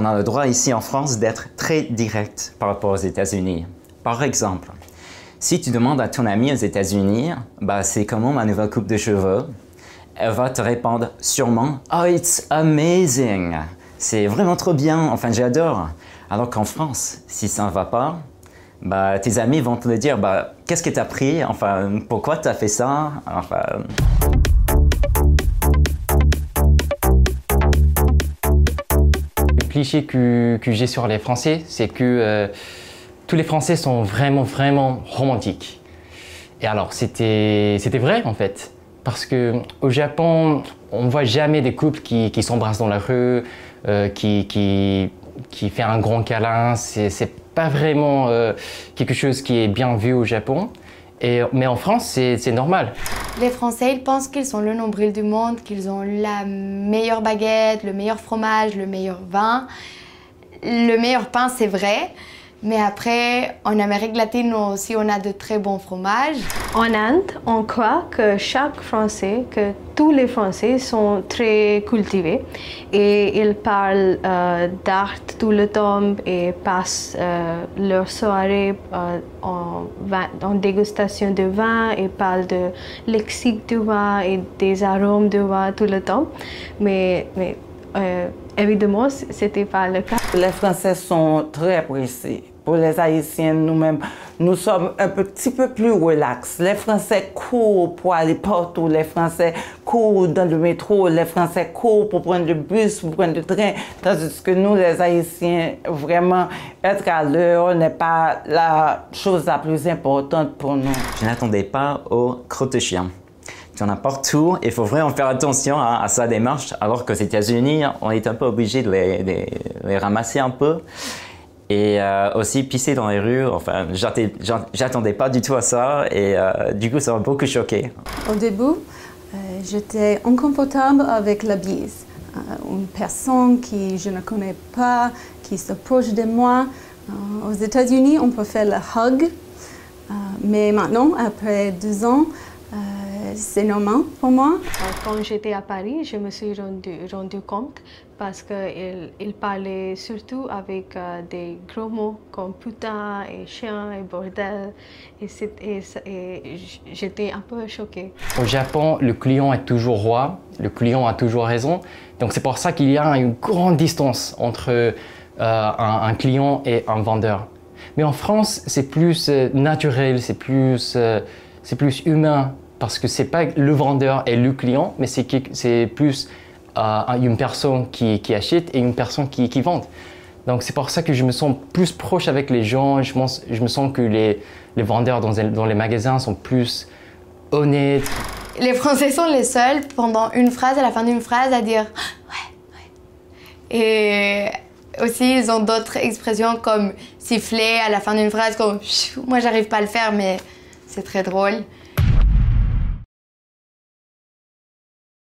On a le droit ici en France d'être très direct par rapport aux États-Unis. Par exemple, si tu demandes à ton ami aux États-Unis, bah, c'est comment ma nouvelle coupe de cheveux, elle va te répondre sûrement Oh, it's amazing! C'est vraiment trop bien, enfin j'adore. Alors qu'en France, si ça ne va pas, bah, tes amis vont te le dire bah, Qu'est-ce que tu as pris? Enfin, pourquoi tu as fait ça Enfin. Cliché que, que j'ai sur les Français, c'est que euh, tous les Français sont vraiment, vraiment romantiques. Et alors, c'était vrai en fait. Parce que au Japon, on voit jamais des couples qui, qui s'embrassent dans la rue, euh, qui, qui, qui fait un grand câlin. C'est pas vraiment euh, quelque chose qui est bien vu au Japon. Et, mais en France, c'est normal. Les Français, ils pensent qu'ils sont le nombril du monde, qu'ils ont la meilleure baguette, le meilleur fromage, le meilleur vin. Le meilleur pain, c'est vrai. Mais après, en Amérique latine aussi, on a de très bons fromages. En Inde, on croit que chaque Français, que tous les Français sont très cultivés et ils parlent euh, d'art tout le temps et passent euh, leur soirée euh, en, en, dégustation de vin et parlent de lexique du vin et des arômes du vin tout le temps. Mais, mais évidemment, ce n'était pas le cas. Les Français sont très pressés pour les Haïtiens, nous-mêmes, nous sommes un petit peu plus relax. Les Français courent pour aller partout, les Français courent dans le métro, les Français courent pour prendre le bus, pour prendre le train, tandis que nous, les Haïtiens, vraiment, être à l'heure n'est pas la chose la plus importante pour nous. Je n'attendais pas au crotte chien. Tu en as partout il faut vraiment faire attention à, sa démarche, alors qu'aux États-Unis, on est un peu obligé de les ramasser un peu. Et euh, aussi pisser dans les rues, enfin, j'attendais pas du tout à ça et euh, du coup, ça m'a beaucoup choqué. Au début, euh, j'étais inconfortable avec la bise. une personne qui je ne connais pas, qui s'approche de moi. aux États-Unis, on peut faire le hug, mais maintenant, après deux ans, c'est normal pour moi. Quand j'étais à Paris, je me suis rendu, rendu compte parce qu'il il parlait surtout avec euh, des gros mots comme putain et chien et bordel. Et, et j'étais un peu choquée. Au Japon, le client est toujours roi, le client a toujours raison. Donc c'est pour ça qu'il y a une grande distance entre euh, un, client et un vendeur. Mais en France, c'est plus euh, naturel, c'est plus, c'est plus humain parce que c'est pas le vendeur et le client, mais c'est plus euh, une personne qui, achète et une personne qui, qui vend. Donc c'est pour ça que je me sens plus proche avec les gens. Je, je me sens que les, vendeurs dans, dans, les magasins sont plus honnêtes. Les Français sont les seuls pendant une phrase, à la fin d'une phrase, à dire ouais, ouais. Et aussi, ils ont d'autres expressions comme siffler à la fin d'une phrase, comme moi j'arrive pas à le faire, mais c'est très drôle.